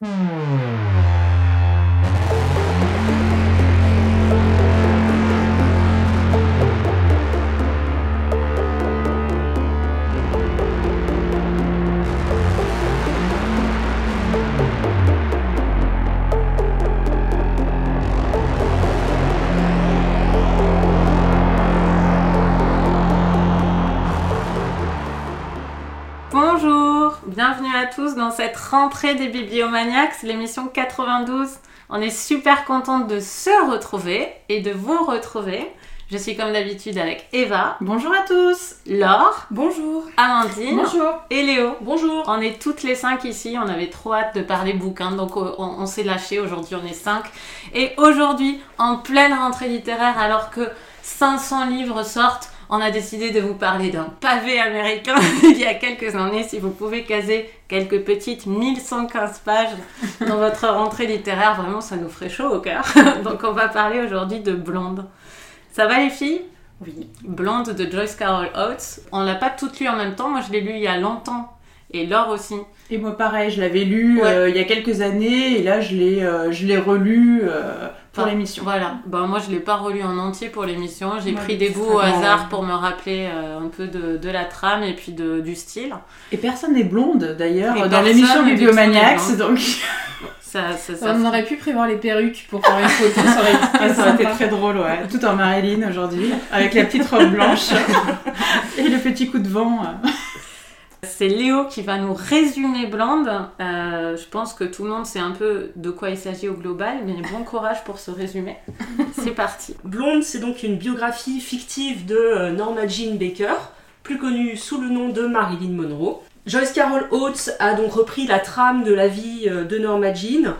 Bonjour, rentrée des Bibliomaniacs, l'émission 92. On est super contente de se retrouver et de vous retrouver. Je suis comme d'habitude avec Eva, Bonjour à tous. Laure, Bonjour. Amandine. Bonjour. Et Léo. Bonjour. On est toutes les cinq ici, on avait trop hâte de parler bouquins, donc on, on s'est lâché, aujourd'hui on est cinq. Et aujourd'hui, en pleine rentrée littéraire, alors que 500 livres sortent, on a décidé de vous parler d'un pavé américain il y a quelques années. Si vous pouvez caser quelques petites 1115 pages dans votre rentrée littéraire, vraiment ça nous ferait chaud au cœur. Donc on va parler aujourd'hui de Blonde. Ça va les filles? Oui. Blonde de Joyce Carol Oates. On l'a pas toutes lu en même temps, moi je l'ai lu il y a longtemps. Et Laure aussi. Et moi pareil, je l'avais lu Ouais. euh, il y a quelques années et là je l'ai euh, je l'ai relu euh, pour Enfin, l'émission. Voilà. Bah, moi, je l'ai pas relu en entier pour l'émission. J'ai Ouais, pris des bouts au hasard pour me rappeler euh, un peu de, de la trame et puis de, du style. Et personne n'est blonde d'ailleurs dans l'émission Bibliomaniacs donc Ça, ça, ça- on aurait pu prévoir les perruques pour faire une photo, ça aurait été Ah, ça aurait été très drôle ouais. Tout en Marilyn aujourd'hui avec la petite robe blanche et le petit coup de vent. C'est Léo qui va nous résumer Blonde. Euh, je pense que tout le monde sait un peu de quoi il s'agit au global, mais bon courage pour ce résumé. C'est parti. Blonde, c'est donc une biographie fictive de euh, Norma Jean Baker, plus connue sous le nom de Marilyn Monroe. Joyce Carol Oates a donc repris la trame de la vie euh, de Norma Jean,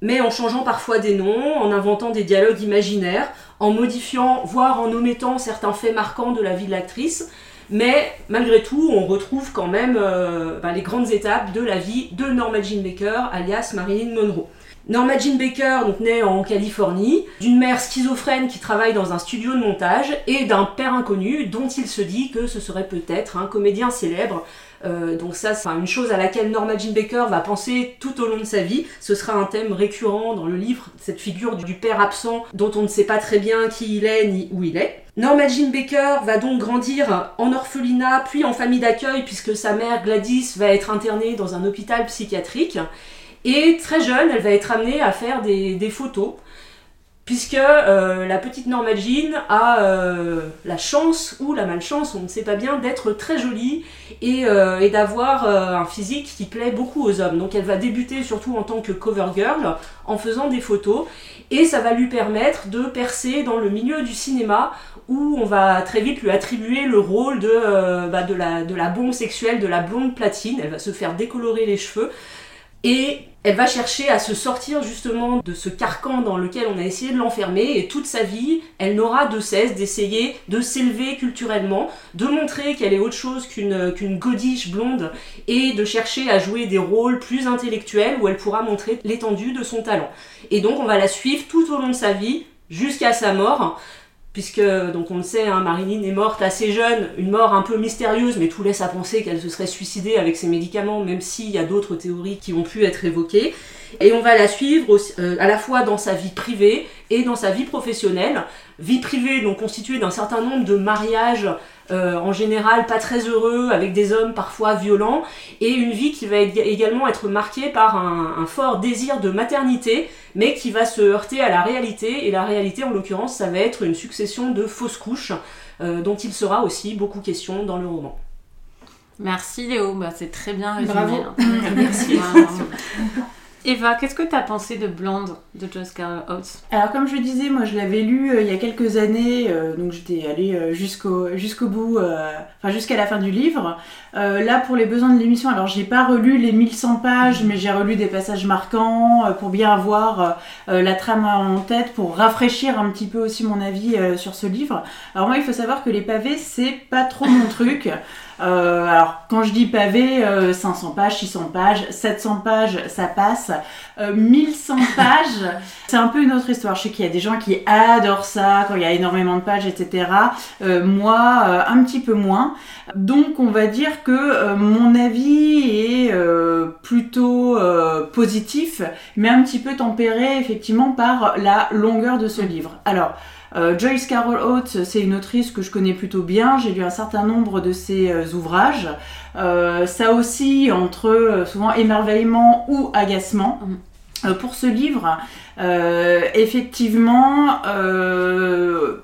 mais en changeant parfois des noms, en inventant des dialogues imaginaires, en modifiant, voire en omettant certains faits marquants de la vie de l'actrice. Mais malgré tout, on retrouve quand même euh, bah, les grandes étapes de la vie de Norma Jean Baker, alias Marilyn Monroe. Norma Jean Baker, donc née en Californie, d'une mère schizophrène qui travaille dans un studio de montage et d'un père inconnu dont il se dit que ce serait peut-être un comédien célèbre. Euh, donc ça, c'est une chose à laquelle Norma Jean Baker va penser tout au long de sa vie. Ce sera un thème récurrent dans le livre, cette figure du père absent dont on ne sait pas très bien qui il est ni où il est. Norma Jean Baker va donc grandir en orphelinat puis en famille d'accueil puisque sa mère Gladys va être internée dans un hôpital psychiatrique. Et très jeune, elle va être amenée à faire des, des photos, puisque euh, la petite Norma Jean a euh, la chance ou la malchance, on ne sait pas bien, d'être très jolie et, euh, d'avoir un physique qui plaît beaucoup aux hommes. Donc elle va débuter surtout en tant que cover girl en faisant des photos, et ça va lui permettre de percer dans le milieu du cinéma où on va très vite lui attribuer le rôle de, bah, de, la, de la bombe sexuelle, de la blonde platine. Elle va se faire décolorer les cheveux. Et elle va chercher à se sortir justement de ce carcan dans lequel on a essayé de l'enfermer et toute sa vie, elle n'aura de cesse d'essayer de s'élever culturellement, de montrer qu'elle est autre chose qu'une qu'une godiche blonde et de chercher à jouer des rôles plus intellectuels où elle pourra montrer l'étendue de son talent. Et donc on va la suivre tout au long de sa vie jusqu'à sa mort puisque donc on le sait, hein, Marilyn est morte assez jeune, une mort un peu mystérieuse, mais tout laisse à penser qu'elle se serait suicidée avec ses médicaments, même s'il y a d'autres théories qui ont pu être évoquées. Et on va la suivre euh, à la fois dans sa vie privée et dans sa vie professionnelle. Vie privée donc constituée d'un certain nombre de mariages euh, en général pas très heureux, avec des hommes parfois violents, et une vie qui va ég- également être marquée par un, un fort désir de maternité, mais qui va se heurter à la réalité, et la réalité en l'occurrence ça va être une succession de fausses couches, euh, dont il sera aussi beaucoup question dans le roman. Merci Léo, bah, c'est très bien résumé. Bravo. hein. Merci. Eva, qu'est-ce que tu as pensé de Blonde de Joyce Carol Alors comme je disais, moi je l'avais lu euh, il y a quelques années, euh, donc j'étais allée euh, jusqu'au jusqu'au bout, enfin jusqu'à la fin du livre. Là pour les besoins de l'émission, alors j'ai pas relu les 1100 pages, mais j'ai relu des passages marquants pour bien avoir la trame en tête, pour rafraîchir un petit peu aussi mon avis sur ce livre. Alors moi il faut savoir que les pavés c'est pas trop mon truc. Euh, alors, quand je dis pavé, euh, 500 pages, 600 pages, 700 pages, ça passe. Euh, 1100 pages, c'est un peu une autre histoire. Je sais qu'il y a des gens qui adorent ça quand il y a énormément de pages, etc. Euh, moi, euh, un petit peu moins. Donc, on va dire que euh, mon avis est euh, plutôt euh, positif, mais un petit peu tempéré effectivement par la longueur de ce livre. Alors, euh, Joyce Carol Oates, c'est une autrice que je connais plutôt bien. J'ai lu un certain nombre de ses euh, ouvrages. Euh, ça aussi entre euh, souvent émerveillement ou agacement. Euh, pour ce livre, euh, effectivement, euh,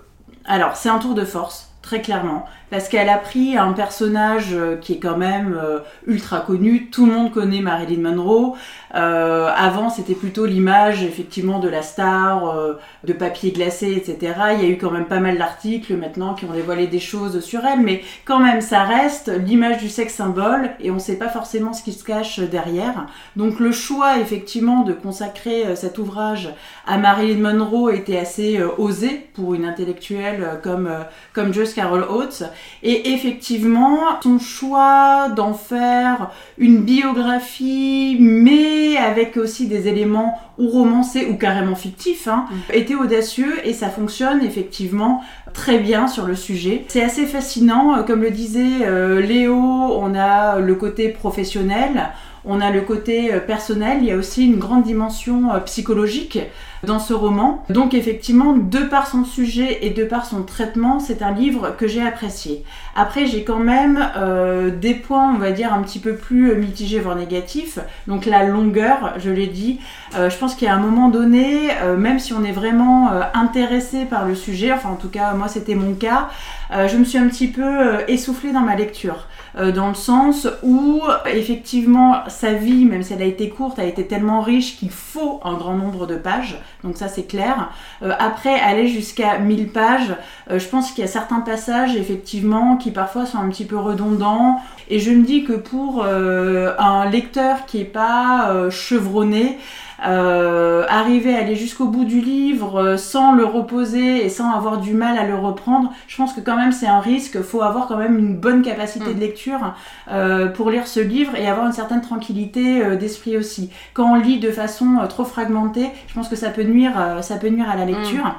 alors c'est un tour de force, très clairement, parce qu'elle a pris un personnage euh, qui est quand même euh, ultra connu. Tout le monde connaît Marilyn Monroe. Euh, avant, c'était plutôt l'image effectivement de la star, euh, de papier glacé, etc. Il y a eu quand même pas mal d'articles maintenant qui ont dévoilé des choses sur elle, mais quand même, ça reste l'image du sexe symbole et on ne sait pas forcément ce qui se cache derrière. Donc le choix effectivement de consacrer cet ouvrage à Marilyn Monroe était assez osé pour une intellectuelle comme, comme Carol Oates. Et effectivement, son choix d'en faire une biographie, mais avec aussi des éléments ou romancés ou carrément fictifs, hein, était audacieux et ça fonctionne effectivement très bien sur le sujet. C'est assez fascinant, euh, comme le disait euh, Léo, on a le côté professionnel, on a le côté euh, personnel, il y a aussi une grande dimension psychologique dans ce roman. Donc effectivement, de par son sujet et de par son traitement, c'est un livre que j'ai apprécié. Après, j'ai quand même euh, des points, on va dire, un petit peu plus euh, mitigés, voire négatifs. Donc la longueur, je l'ai dit, euh, je pense a un moment donné, même si on est vraiment intéressé par le sujet, enfin en tout cas moi c'était mon cas, je me suis un petit peu essoufflée dans ma lecture. Dans le sens où effectivement sa vie, même si elle a été courte, a été tellement riche qu'il faut un grand nombre de pages, donc ça c'est clair. Euh, après, aller jusqu'à 1000 pages, euh, je pense qu'il y a certains passages effectivement qui parfois sont un petit peu redondants, et je me dis que pour euh, un lecteur qui est pas chevronné, euh, arriver à aller jusqu'au bout du livre euh, sans le reposer et sans avoir du mal à le reprendre, je pense que quand même c'est un risque. faut avoir quand même une bonne capacité Mm. de lecture euh, pour lire ce livre et avoir une certaine tranquillité euh, d'esprit aussi. Quand on lit de façon trop fragmentée, je pense que ça peut nuire, euh, ça peut nuire à la lecture.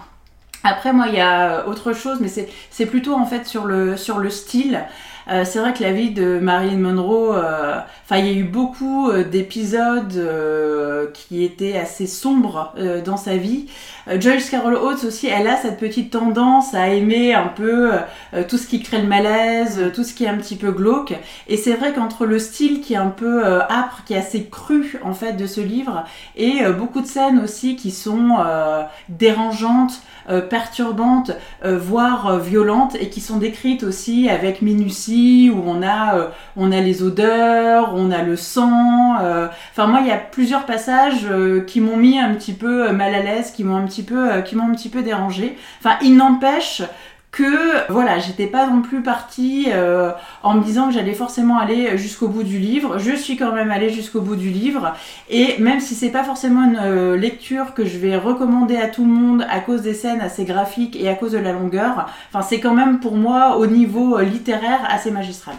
Après, moi, il y a autre chose, mais c'est c'est plutôt en fait sur le, sur le style. Euh, c'est vrai que la vie de Marilyn Monroe, euh, enfin, il y a eu beaucoup euh, d'épisodes euh, qui étaient assez sombres dans sa vie. Euh, Joyce Carol Oates aussi, elle a cette petite tendance à aimer un peu euh, tout ce qui crée le malaise, euh, tout ce qui est un petit peu glauque. Et c'est vrai qu'entre le style qui est un peu euh, âpre, qui est assez cru en fait de ce livre, et euh, beaucoup de scènes aussi qui sont euh, dérangeantes, euh, perturbantes, euh, voire euh, violentes, et qui sont décrites aussi avec minutie, où on a, euh, on a les odeurs, on a le sang. euh. Enfin moi, il y a plusieurs passages euh, qui m'ont mis un petit peu euh, mal à l'aise, qui m'ont un petit peu, euh, qui m'ont un petit peu dérangé. Enfin, il n'empêche que voilà, j'étais pas non plus partie euh, en me disant que j'allais forcément aller jusqu'au bout du livre. Je suis quand même allée jusqu'au bout du livre et même si c'est pas forcément une euh, lecture que je vais recommander à tout le monde à cause des scènes assez graphiques et à cause de la longueur, enfin c'est quand même pour moi au niveau littéraire assez magistral.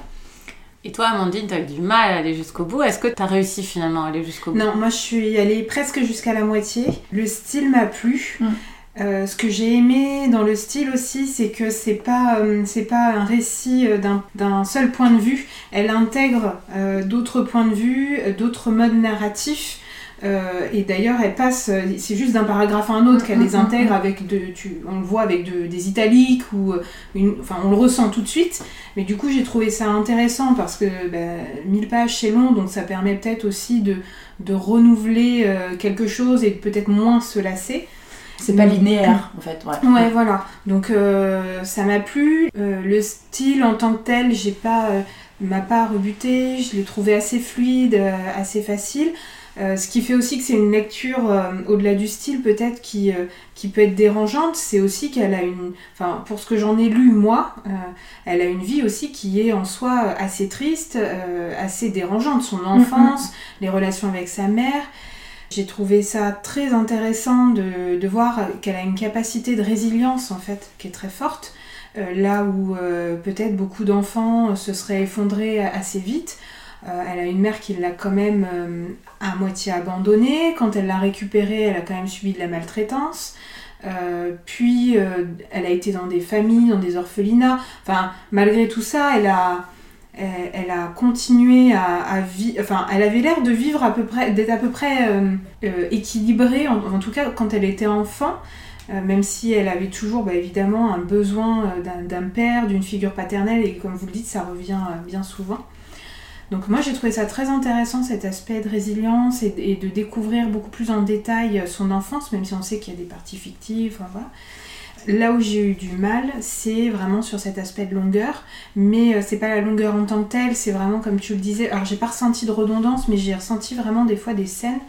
Et toi, Amandine, t'as eu du mal à aller jusqu'au bout. Est-ce que t'as réussi finalement à aller jusqu'au bout? Non, moi je suis allée presque jusqu'à la moitié. Le style m'a plu. Mm. Euh, ce que j'ai aimé dans le style aussi, c'est que c'est pas euh, c'est pas un récit euh, d'un- seul point de vue. Elle intègre euh, d'autres points de vue, d'autres modes narratifs. Euh, et d'ailleurs, elle passe, c'est juste d'un paragraphe à un autre qu'elle Mm, les mm, intègre avec de, tu, on le voit avec de- des italiques ou euh, une, enfin on le ressent tout de suite. Mais du coup, j'ai trouvé ça intéressant parce que bah, 1000 pages c'est long, donc ça permet peut-être aussi de, de renouveler euh, quelque chose et peut-être moins se lasser. C'est pas linéaire en fait. Ouais. Ouais, voilà. Donc euh, ça m'a plu. Le style en tant que tel, j'ai pas, m'a pas rebuté. Je l'ai trouvé assez fluide, assez facile. Euh, ce qui fait aussi que c'est une lecture euh, au-delà du style peut-être qui, euh, qui peut être dérangeante, c'est aussi qu'elle a une, enfin pour ce que j'en ai lu moi, elle a une vie aussi qui est en soi assez triste, assez dérangeante, son enfance, les relations avec sa mère. J'ai trouvé ça très intéressant de, de voir qu'elle a une capacité de résilience en fait qui est très forte. là où peut-être beaucoup d'enfants se seraient effondrés assez vite. Elle a une mère qui l'a quand même à moitié abandonnée. Quand elle l'a récupérée, elle a quand même subi de la maltraitance. puis elle a été dans des familles, dans des orphelinats. Malgré tout ça, elle a, continué à, vivre, elle avait l'air de vivre à peu près, d'être à peu près euh, euh, équilibrée, en, tout cas quand elle était enfant, euh, même si elle avait toujours bah, évidemment un besoin d'un père, d'une figure paternelle, et comme vous le dites, ça revient bien souvent. Donc moi j'ai trouvé ça très intéressant cet aspect de résilience et, de découvrir beaucoup plus en détail son enfance, même si on sait qu'il y a des parties fictives, voilà. Là où j'ai eu du mal, c'est vraiment sur cet aspect de longueur, mais euh, c'est pas la longueur en tant que telle, c'est vraiment comme tu le disais. Alors j'ai pas ressenti de redondance, mais j'ai ressenti vraiment des fois des scènes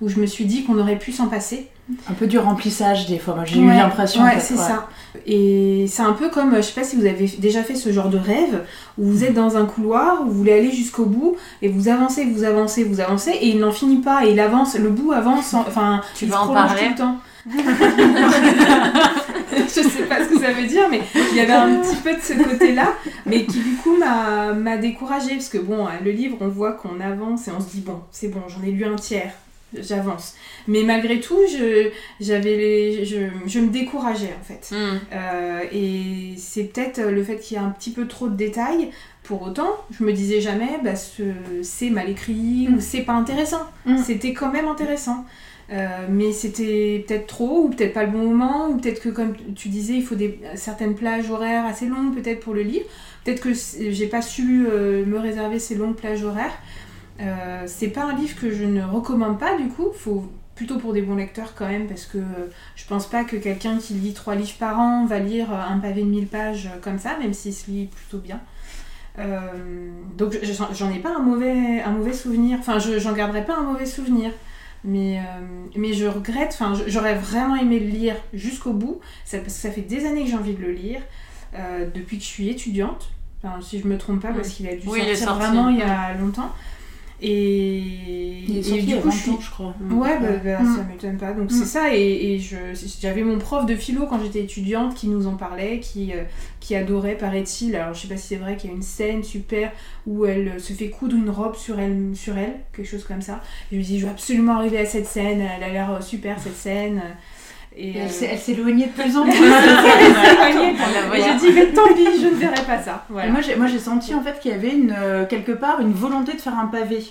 où je me suis dit qu'on aurait pu s'en passer. Un peu du remplissage des fois, j'ai eu l'impression. Ouais, c'est ça. Et c'est un peu comme, je sais pas si vous avez déjà fait ce genre de rêve, où vous êtes dans un couloir, où vous voulez aller jusqu'au bout, et vous avancez, vous avancez, vous avancez, et il n'en finit pas, et il avance, le bout avance, enfin, tu il vas en parler. tout le temps. je sais pas ce que ça veut dire, mais il y avait un petit peu de ce côté-là, mais qui du coup m'a découragée, parce que bon, le livre, on voit qu'on avance et on se dit, bon, c'est bon, j'en ai lu un tiers, j'avance. Mais malgré tout, je, j'avais les, je, je, me décourageais en fait. Hmm. Euh, et c'est peut-être le fait qu'il y a un petit peu trop de détails. Pour autant, je me disais jamais, bah, c'est mal écrit ou hmm. c'est pas intéressant. Hmm. C'était quand même intéressant. Euh, mais c'était peut-être trop, ou peut-être pas le bon moment, ou peut-être que, comme tu disais, il faut des, certaines plages horaires assez longues, peut-être pour le lire. Peut-être que j'ai pas su euh, me réserver ces longues plages horaires. Euh, c'est pas un livre que je ne recommande pas, du coup. Faut plutôt pour des bons lecteurs quand même, parce que je pense pas que quelqu'un qui lit trois livres par an va lire un pavé de 1000 pages comme ça, même s'il se lit plutôt bien. donc j'en ai pas un mauvais, un mauvais souvenir, enfin j'en garderai pas un mauvais souvenir. Mais, euh, mais je regrette, enfin j'aurais vraiment aimé le lire jusqu'au bout, ça, parce que ça fait des années que j'ai envie de le lire, euh, depuis que je suis étudiante, enfin, si je me trompe pas, parce qu'il a dû sortir vraiment il y a longtemps. Et, il est du coup, je, crois. Ouais, bah, bah, mm. ça m'étonne pas. Donc c'est mm. ça. Et, et j'avais mon prof de philo quand j'étais étudiante qui nous en parlait, qui, euh, qui adorait, paraît-il. Alors je sais pas si c'est vrai qu'il y a une scène super où elle se fait coudre une robe sur elle, sur elle quelque chose comme ça. Et je me dis, je veux absolument arriver à cette scène. Elle a l'air euh, super cette scène. Et elle s'éloignait de plus en plus. J'ai dit, mais tant pis, je ne verrai pas ça. Moi, j'ai senti en fait qu'il y avait une, euh, quelque part une volonté de faire un pavé.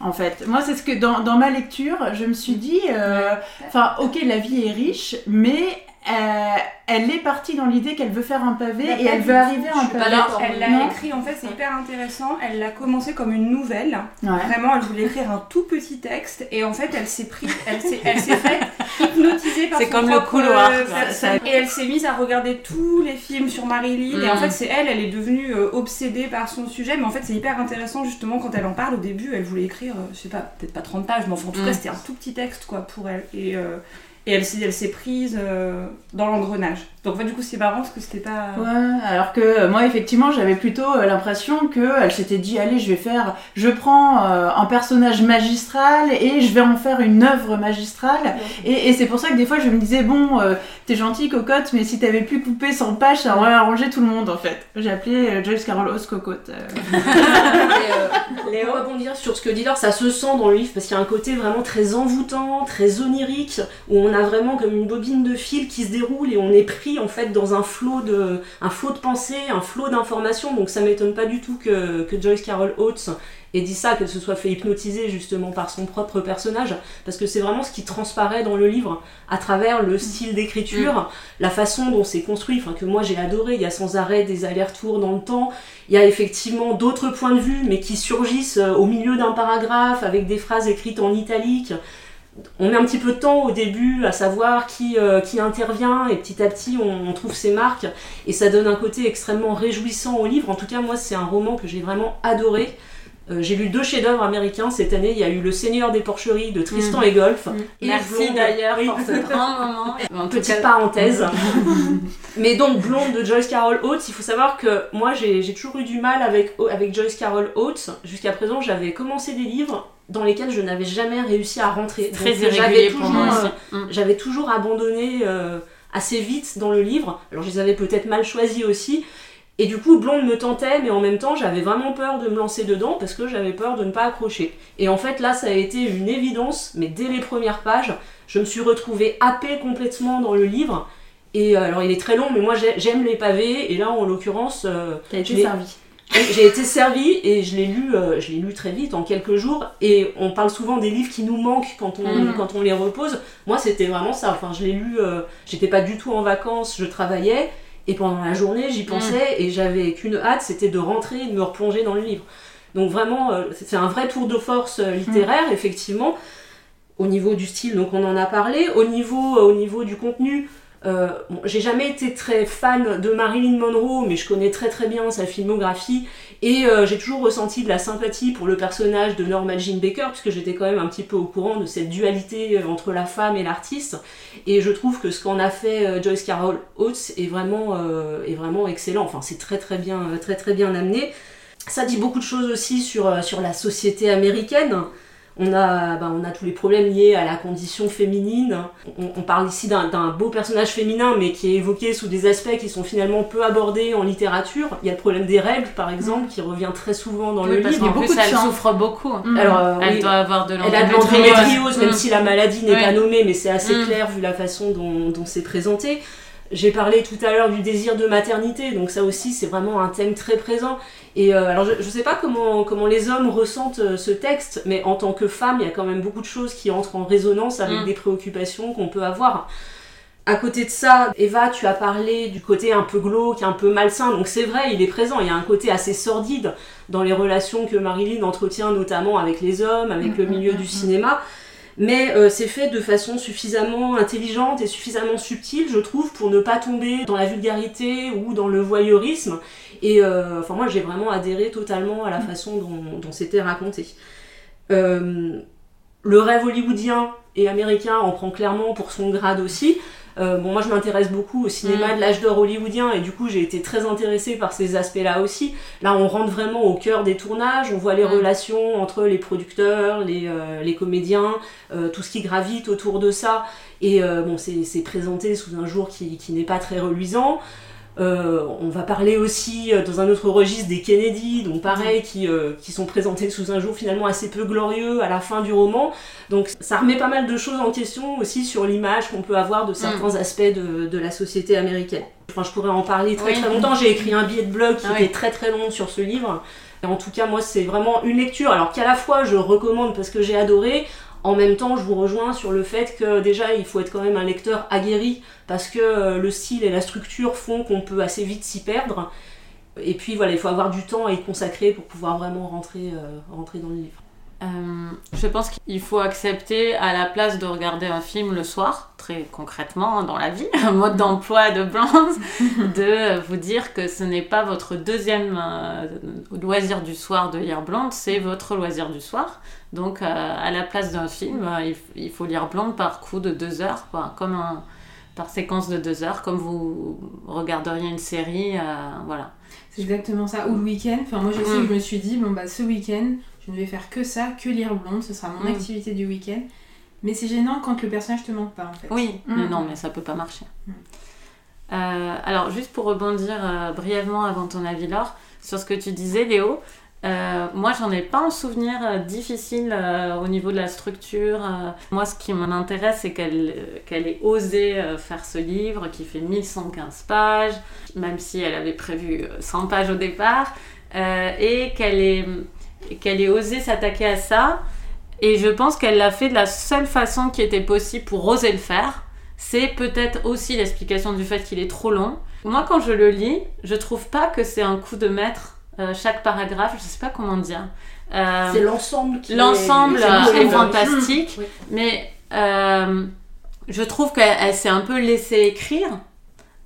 En fait, moi, c'est ce que dans, dans, ma lecture, je me suis dit, euh, enfin, ok, la vie est riche, mais euh, elle est partie dans l'idée qu'elle veut faire un pavé et elle veut arriver à un pavé. Elle l'a écrit, en fait, c'est hyper intéressant. Elle l'a commencé comme une nouvelle. Vraiment, elle voulait écrire un tout petit texte et en fait, elle s'est pris, elle s'est, elle s'est faite hypnotiser par C'est comme le couloir. Euh, et elle s'est mise à regarder tous les films sur Marilyn et en mm. fait, c'est elle, elle est devenue euh, obsédée par son sujet. Mais en fait, c'est hyper intéressant justement quand elle en parle. Au début, elle voulait écrire, je sais pas, peut-être pas 30 pages, mais enfin, en tout cas, mm. c'était un tout petit texte quoi pour elle. Et et elle, elle s'est prise euh, dans l'engrenage. Donc du coup c'est marrant parce que c'était pas... Ouais, alors que euh, moi effectivement j'avais plutôt euh, l'impression qu'elle s'était dit allez je vais faire, je prends un personnage magistral et je vais en faire une œuvre magistrale. Et, et c'est pour ça que des fois je me disais bon t'es gentil cocotte mais si t'avais pu couper 100 pages ça aurait arrangé tout le monde en fait. J'ai appelé Joyce Carol Oz cocotte. Léo rebondir sur ce que dit Laure, ça se sent dans le livre parce qu'il y a un côté vraiment très envoûtant, très onirique où on on a vraiment comme une bobine de fil qui se déroule et on est pris en fait dans un flot de, un flot de pensée, un flot d'informations. Donc ça m'étonne pas du tout que, que Joyce Carol Oates ait dit ça, qu'elle se soit fait hypnotiser justement par son propre personnage, parce que c'est vraiment ce qui transparaît dans le livre à travers le style d'écriture, mm. la façon dont c'est construit, enfin que moi j'ai adoré. Il y a sans arrêt des allers-retours dans le temps. Il y a effectivement d'autres points de vue, mais qui surgissent euh, au milieu d'un paragraphe avec des phrases écrites en italique on met un petit peu de temps au début à savoir qui, euh, qui intervient et petit à petit on, trouve ses marques et ça donne un côté extrêmement réjouissant au livre. En tout cas moi c'est un roman que j'ai vraiment adoré. Euh, j'ai lu deux chefs-d'œuvre américains cette année. Il y a eu Le Seigneur des Porcheries de Tristan mm. et Golf. Mm. Merci d'ailleurs pour ce grand moment. Petite parenthèse. Mais donc Blonde de Joyce Carol Oates, il faut savoir que moi j'ai toujours eu du mal avec, avec Joyce Carol Oates. Jusqu'à présent j'avais commencé des livres dans lesquels je n'avais jamais réussi à rentrer. Très euh. J'avais toujours abandonné euh, assez vite dans le livre. Alors je les avais peut-être mal choisis aussi. Et du coup, Blonde me tentait, mais en même temps, j'avais vraiment peur de me lancer dedans parce que j'avais peur de ne pas accrocher. Et en fait, là, ça a été une évidence, mais dès les premières pages, je me suis retrouvée happée complètement dans le livre. Et euh, alors, il est très long, mais moi, j'ai- j'aime les pavés. Et là, en l'occurrence, euh, T'as été je l'ai- servi. j'ai été servie et je l'ai lu, euh, je l'ai lu très vite, en quelques jours. Et on parle souvent des livres qui nous manquent quand on, Mhm. quand on les repose. Moi, c'était vraiment ça. Enfin, je l'ai lu, euh, j'étais pas du tout en vacances, je travaillais. Et pendant la journée, j'y pensais et j'avais qu'une hâte, c'était de rentrer et de me replonger dans le livre. Donc vraiment, euh, c'est un vrai tour de force euh, littéraire, effectivement. Au niveau du style, donc on en a parlé. Au niveau, euh, au niveau du contenu, euh, j'ai jamais été très fan de Marilyn Monroe, mais je connais très très bien sa filmographie et euh, j'ai toujours ressenti de la sympathie pour le personnage de Norma Jean Baker, puisque j'étais quand même un petit peu au courant de cette dualité euh, entre la femme et l'artiste. Et je trouve que ce qu'en a fait Joyce Carol Oates est vraiment, est vraiment excellent. Enfin, c'est très très bien, très très bien amené. Ça dit beaucoup de choses aussi sur, sur la société américaine. On a, bah, on a tous les problèmes liés à la condition féminine. On, on parle ici d'un beau personnage féminin, mais qui est évoqué sous des aspects qui sont finalement peu abordés en littérature. Il y a le problème des règles, par exemple, qui revient très souvent dans Oui, le parce livre. qu'en beaucoup plus, de elle souffre beaucoup. Mm. Alors, euh, Elle oui, doit avoir de elle a de l'endométriose. même Mm. si la maladie n'est Oui. pas nommée, mais c'est assez Mm. clair vu la façon dont, dont c'est présenté. J'ai parlé tout à l'heure du désir de maternité, donc ça aussi c'est vraiment un thème très présent. Et euh, alors je, je sais pas comment, comment les hommes ressentent euh, ce texte, mais en tant que femme, il y a quand même beaucoup de choses qui entrent en résonance avec Mm. des préoccupations qu'on peut avoir. À côté de ça, Eva, tu as parlé du côté un peu glauque, un peu malsain, donc c'est vrai, il est présent, il y a un côté assez sordide dans les relations que Marilyn entretient notamment avec les hommes, avec le milieu du cinéma. Mais euh, c'est fait de façon suffisamment intelligente et suffisamment subtile, je trouve, pour ne pas tomber dans la vulgarité ou dans le voyeurisme. Et euh, enfin, moi, j'ai vraiment adhéré totalement à la façon dont, dont c'était raconté. Euh, le rêve hollywoodien et américain en prend clairement pour son grade aussi. Euh, bon, moi, je m'intéresse beaucoup au cinéma Mm. de l'âge d'or hollywoodien et du coup, j'ai été très intéressée par ces aspects-là aussi. Là, on rentre vraiment au cœur des tournages, on voit les Mm. relations entre les producteurs, les, euh, les comédiens, euh, tout ce qui gravite autour de ça. Et bon, c'est c'est présenté sous un jour qui, qui n'est pas très reluisant. Euh, on va parler aussi euh, dans un autre registre des Kennedy, donc pareil, qui, euh, qui sont présentés sous un jour finalement assez peu glorieux à la fin du roman. Donc ça remet pas mal de choses en question aussi sur l'image qu'on peut avoir de certains aspects de, de la société américaine. Enfin, je pourrais en parler très Oui. très longtemps. J'ai écrit un billet de blog qui Ah oui. était très très long sur ce livre. Et en tout cas, moi, c'est vraiment une lecture. Alors qu'à la fois, je recommande parce que j'ai adoré. En même temps, je vous rejoins sur le fait que déjà, il faut être quand même un lecteur aguerri parce que euh, le style et la structure font qu'on peut assez vite s'y perdre. Et puis voilà, il faut avoir du temps à y consacrer pour pouvoir vraiment rentrer, euh, rentrer dans le livre. Euh, je pense qu'il faut accepter à la place de regarder un film le soir, très concrètement hein, dans la vie, un mode d'emploi de Blanche, de vous dire que ce n'est pas votre deuxième euh, loisir du soir de lire Blonde, c'est votre loisir du soir. Donc euh, à la place d'un film, il, il faut lire Blonde par coup de deux heures, quoi, comme un, par séquence de deux heures, comme vous regarderiez une série, voilà. C'est exactement ça. Ou le week-end. Enfin, moi, je sais Mm. je me suis dit, bon, bah, ce week-end, je ne vais faire que ça, que lire Blonde. Ce sera mon Mm. activité du week-end. Mais c'est gênant quand le personnage te manque pas, en fait. Oui, mais Mm. non, mais ça peut pas marcher. Mm. Euh, alors, juste pour rebondir euh, brièvement avant ton avis, Laure, sur ce que tu disais, Léo, euh, moi, j'en ai pas un souvenir euh, difficile euh, au niveau de la structure. moi, ce qui m'intéresse, c'est qu'elle qu'elle ait osé faire ce livre qui fait 1115 pages, même si elle avait prévu euh, 100 pages au départ, et qu'elle ait, qu'elle ait osé s'attaquer à ça. Et je pense qu'elle l'a fait de la seule façon qui était possible pour oser le faire. C'est peut-être aussi l'explication du fait qu'il est trop long. Moi, quand je le lis, je trouve pas que c'est un coup de maître. euh, chaque paragraphe, je sais pas comment dire. Euh, C'est l'ensemble qui L'ensemble est, euh, fantastique, Oui. mais euh, je trouve qu'elle elle s'est un peu laissée écrire.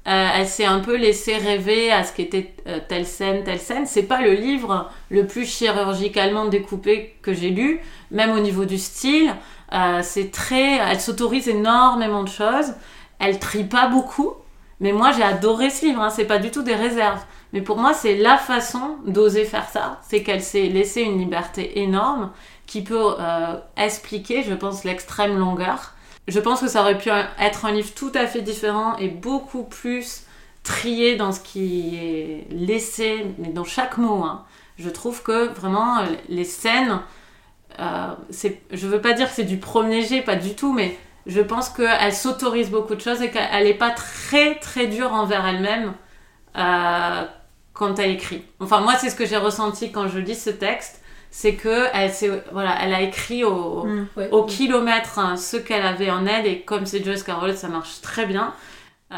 Euh, elle s'est un peu laissée rêver à ce qu'était euh, telle scène, telle scène. C'est pas le livre le plus chirurgicalement découpé que j'ai lu, même au niveau du style. Euh, c'est très, elle s'autorise énormément de choses. Elle trie pas beaucoup, mais moi j'ai adoré ce livre. Hein. C'est pas du tout des réserves, mais pour moi c'est la façon d'oser faire ça. C'est qu'elle s'est laissée une liberté énorme qui peut euh, expliquer, je pense, l'extrême longueur. Je pense que ça aurait pu être un livre tout à fait différent et beaucoup plus trié dans ce qui est laissé, mais dans chaque mot. Hein. Je trouve que vraiment les scènes, euh, je veux pas dire que c'est du premier jet, pas du tout, mais je pense qu'elle s'autorise beaucoup de choses et qu'elle n'est pas très très dure envers elle-même euh, quand elle écrit. Enfin, moi, c'est ce que j'ai ressenti quand je lis ce texte c'est que elle, voilà, elle a écrit au, mm. au kilomètre hein, ce qu'elle avait en elle et comme c'est Joyce Carol ça marche très bien euh,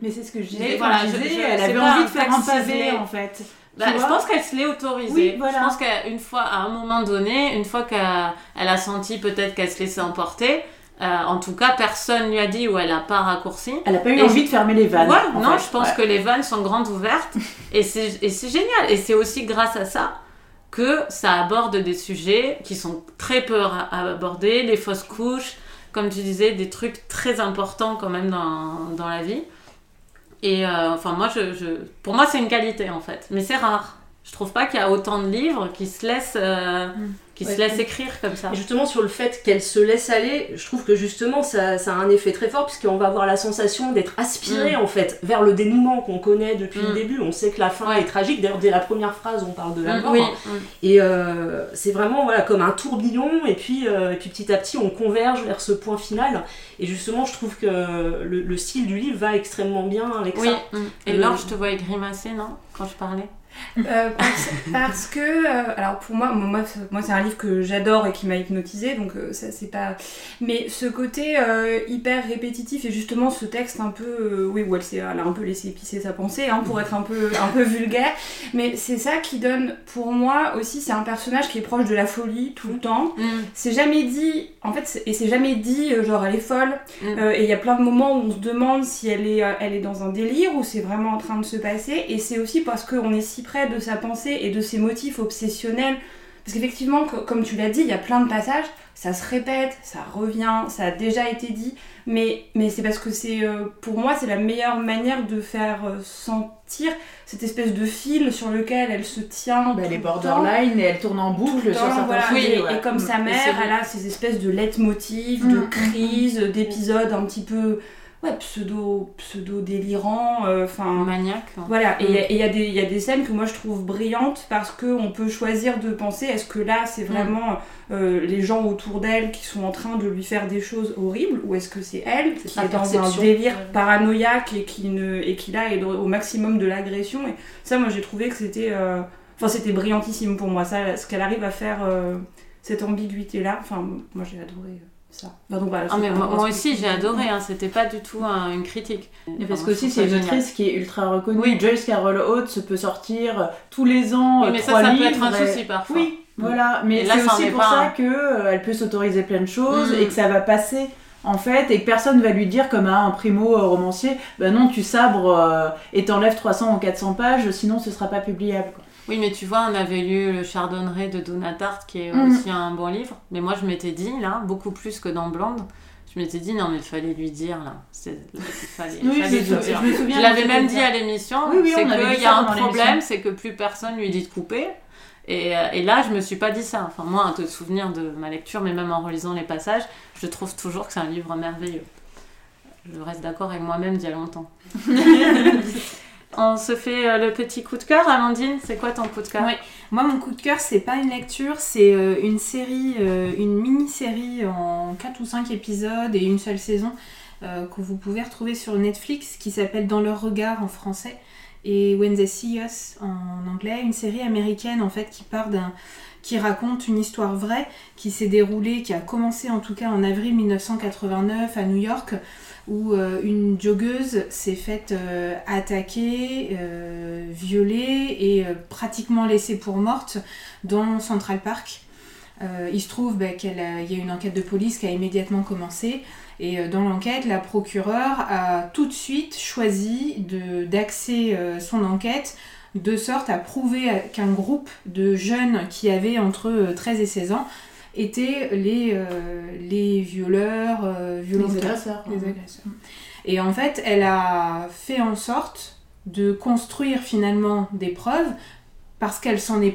mais c'est ce que je disais, voilà, elle avait envie de faire un pavé en fait bah, je pense qu'elle se l'est autorisée. Je pense qu'une fois, à un moment donné, une fois qu'elle a senti peut-être qu'elle se laissait emporter, euh, en tout cas, personne lui a dit où elle n'a pas raccourci. Elle n'a pas eu envie de fermer les vannes. non, je pense que les vannes sont grandes ouvertes et c'est génial. Et c'est aussi grâce à ça que ça aborde des sujets qui sont très peu abordés, les fausses couches, comme tu disais, des trucs très importants quand même dans, dans la vie. Et euh, enfin, moi, je, je, pour moi, c'est une qualité en fait, mais c'est rare. Je trouve pas qu'il y a autant de livres qui se laissent euh, mm qui se laisse écrire comme ça. Et justement, sur le fait qu'elle se laisse aller, je trouve que justement ça, ça a un effet très fort, puisqu'on va avoir la sensation d'être aspiré mm. en fait vers le dénouement qu'on connaît depuis le mm. début. On sait que la fin est tragique, d'ailleurs, dès la première phrase, on parle de la mm, mort. Et euh, c'est vraiment voilà, comme un tourbillon, et puis, euh, et puis petit à petit, on converge vers ce point final. Et justement, je trouve que le, style du livre va extrêmement bien avec ça. Et Laure, je te voyais grimacer, non Quand je parlais? Euh, parce, que, euh, alors pour moi, moi, moi c'est un livre que j'adore et qui m'a hypnotisé, donc euh, ça c'est pas. Mais ce côté hyper répétitif et justement ce texte un peu, oui, où elle, elle, a un peu laissé épicer sa pensée hein, pour être un peu, un peu vulgaire, mais c'est ça qui donne, pour moi aussi, c'est un personnage qui est proche de la folie tout le temps. Mm. C'est jamais dit, en fait, et c'est jamais dit genre elle est folle, mm. et il y a plein de moments où on se demande si elle est, elle est dans un délire ou c'est vraiment en train de se passer, et c'est aussi parce qu'on est si près de sa pensée et de ses motifs obsessionnels. Parce qu'effectivement, comme tu l'as dit, il y a plein de passages, ça se répète, ça revient, ça a déjà été dit, mais, mais c'est parce que c'est, euh, pour moi, c'est la meilleure manière de faire euh, sentir cette espèce de fil sur lequel elle se tient. Bah, elle est borderline et elle tourne en boucle sur voilà. et, comme sa mère, elle a ces espèces de leitmotiv, de mm, mm, mm. crises, d'épisodes un petit peu ouais, pseudo, pseudo délirant, euh, enfin maniaque. Hein. Voilà, et il y, y, a des scènes que moi je trouve brillantes parce qu'on peut choisir de penser est-ce que là c'est mm. vraiment euh, les gens autour d'elle qui sont en train de lui faire des choses horribles ou est-ce que c'est elle qui est dans un délire paranoïaque et qui ne et qui là est au maximum de l'agression et ça moi j'ai trouvé que c'était euh, enfin c'était brillantissime pour moi ça ce qu'elle arrive à faire cette ambiguïté là enfin moi j'ai adoré bah, ah, mais moi, aussi j'ai adoré, hein, c'était pas du tout une critique. Et parce que aussi c'est une autrice qui est ultra reconnue. Oui. Joyce Carol Oates peut sortir tous les ans. Oui, mais ça, ça peut être un souci parfois. Oui, voilà. Mais c'est aussi pour ça qu'elle euh, peut s'autoriser plein de choses mm. et que ça va passer en fait, et que personne va lui dire, comme à un primo euh, romancier, ben non, tu sabres euh, et t'enlèves 300 ou 400 pages, sinon ce sera pas publiable. Oui, mais tu vois, on avait lu Le Chardonneret de Donna Tartt, qui est mhm. aussi un bon livre. Mais moi, je m'étais dit, là, beaucoup plus que dans Blonde, je m'étais dit, non, mais il fallait lui dire, là. Il fallait, oui, fallait je, dire. Je, je l'avais même dit à l'émission, oui, c'est qu'il y a un problème, c'est que plus personne lui dit de couper. Et, euh, et, là, je me suis pas dit ça. Enfin, moi, un te souvenir de ma lecture, mais même en relisant les passages, je trouve toujours que c'est un livre merveilleux. Je reste d'accord avec moi-même d'il y a longtemps. On se fait euh, le petit coup de cœur. Amandine, c'est quoi ton coup de cœur? Moi, mon coup de cœur, c'est pas une lecture, c'est euh, une série, euh, une mini-série en 4 ou 5 épisodes et une seule saison que vous pouvez retrouver sur Netflix qui s'appelle Dans leur regard en français et When They See Us en anglais. Une série américaine en fait qui part d'un qui raconte une histoire vraie qui s'est déroulée, qui a commencé en tout cas en avril 1989 à New York où euh, une joggeuse s'est faite euh, attaquer, euh, violer et pratiquement laissée pour morte dans Central Park. il se trouve bah, qu'il y a une enquête de police qui a immédiatement commencé. Et dans l'enquête, la procureure a tout de suite choisi d'axer son enquête de sorte à prouver qu'un groupe de jeunes qui avaient entre 13 et 16 ans étaient les, euh, les violeurs, euh, les agresseurs. Les agresseurs. Et en fait, elle a fait en sorte de construire finalement des preuves parce qu'elle s'en est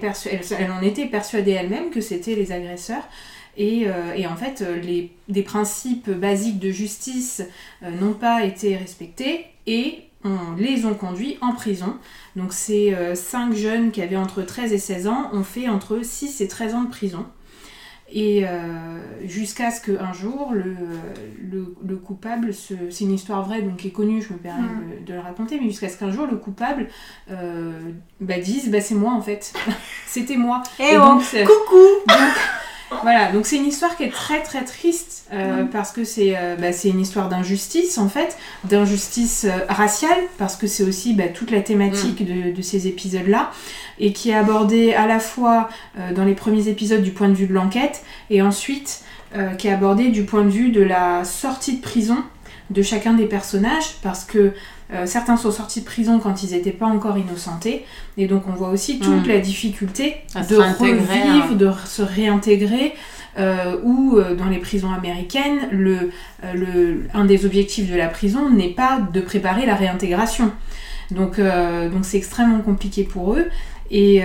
elle, en était persuadée elle-même que c'était les agresseurs Et, euh, et en fait, les, des principes basiques de justice euh, n'ont pas été respectés et on les ont conduits en prison. Donc ces euh, cinq jeunes qui avaient entre 13 et 16 ans ont fait entre 6 et 13 ans de prison. Et euh, jusqu'à ce qu'un jour, le, le, le coupable, se- c'est une histoire vraie, donc qui est connue, je me permets Mm. de, de le raconter, mais jusqu'à ce qu'un jour, le coupable euh, bah, dise bah, c'est moi en fait, c'était moi. Et Et oh, donc, Coucou voilà, donc c'est une histoire qui est très très triste euh, parce que c'est euh, bah, une histoire d'injustice en fait, d'injustice euh, raciale parce que c'est aussi bah, toute la thématique de, de ces épisodes-là et qui est abordée à la fois euh, dans les premiers épisodes du point de vue de l'enquête et ensuite qui est abordée du point de vue de la sortie de prison de chacun des personnages parce que certains sont sortis de prison quand ils n'étaient pas encore innocentés et donc on voit aussi toute Mm. la difficulté À de revivre, hein. de se réintégrer euh, ou euh, dans les prisons américaines, euh, un des objectifs de la prison n'est pas de préparer la réintégration. Donc euh, donc c'est extrêmement compliqué pour eux. Et,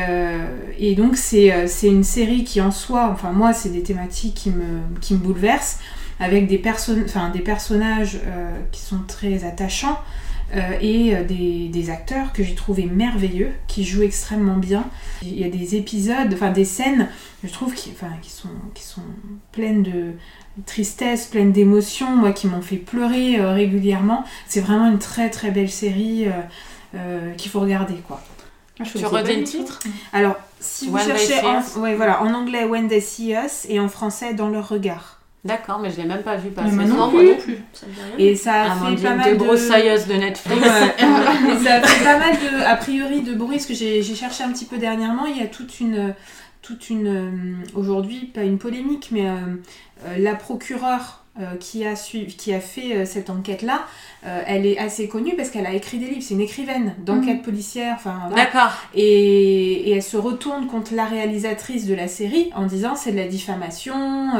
donc c'est une série qui en soi, enfin moi c'est des thématiques qui me, qui me bouleversent, avec des, perso- des personnages qui sont très attachants et euh, des, des acteurs que j'ai trouvé merveilleux, qui jouent extrêmement bien. Il y a des épisodes, enfin des scènes, je trouve, qui, enfin, qui, sont, qui sont pleines de tristesse, pleines d'émotions, moi qui m'ont fait pleurer euh, régulièrement. C'est vraiment une très très belle série euh, euh, qu'il faut regarder quoi. Ah, je Tu redis le titre? Alors, si vous When They cherchez See en, Us. ouais, voilà, en anglais When They See Us et en français Dans leur regard. D'accord, mais je l'ai même pas vu passer. Mais non Non, moi non plus. Ça me dit rien. Et ça a fait pas mal de... débroussailleuse de Netflix. Ouais. Et ça fait pas mal de, a priori, de bruit, parce que j'ai j'ai cherché un petit peu dernièrement, il y a toute une, toute une, euh, aujourd'hui, pas une polémique, mais euh, euh, la procureure euh, qui, a suivi, qui a fait euh, cette enquête-là, euh, elle est assez connue parce qu'elle a écrit des livres, c'est une écrivaine d'enquête policière, enfin voilà. D'accord. Et, et elle se retourne contre la réalisatrice de la série en disant c'est de la diffamation,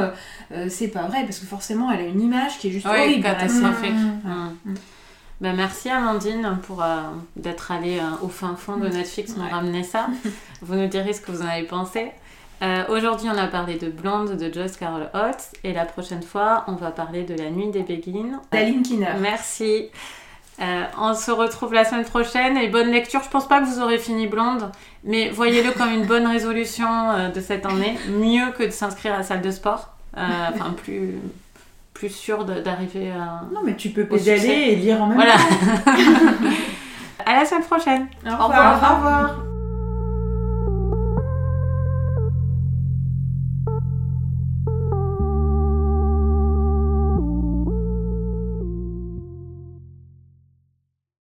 c'est pas vrai, parce que forcément elle a une image qui est juste Oui, horrible. dans la série. catastrophique. Mm. Mm. Mm. Ben, merci Amandine pour d'être allée au fin fond de Netflix nous Ouais. ramener ça. vous nous direz ce que vous en avez pensé. Euh, Aujourd'hui, on a parlé de Blonde de Joyce Carol Oates et la prochaine fois, on va parler de La Nuit des Béguines. Daline Kinner. Merci. Euh, on se retrouve la semaine prochaine et bonne lecture. Je pense pas que vous aurez fini Blonde, mais voyez-le comme une bonne résolution euh, de cette année. Mieux que de s'inscrire à la salle de sport. Euh, Enfin, plus, plus sûr d'arriver à. Non, mais tu peux Au pédaler et lire en même Voilà. temps. à la semaine prochaine. Au revoir. Au revoir.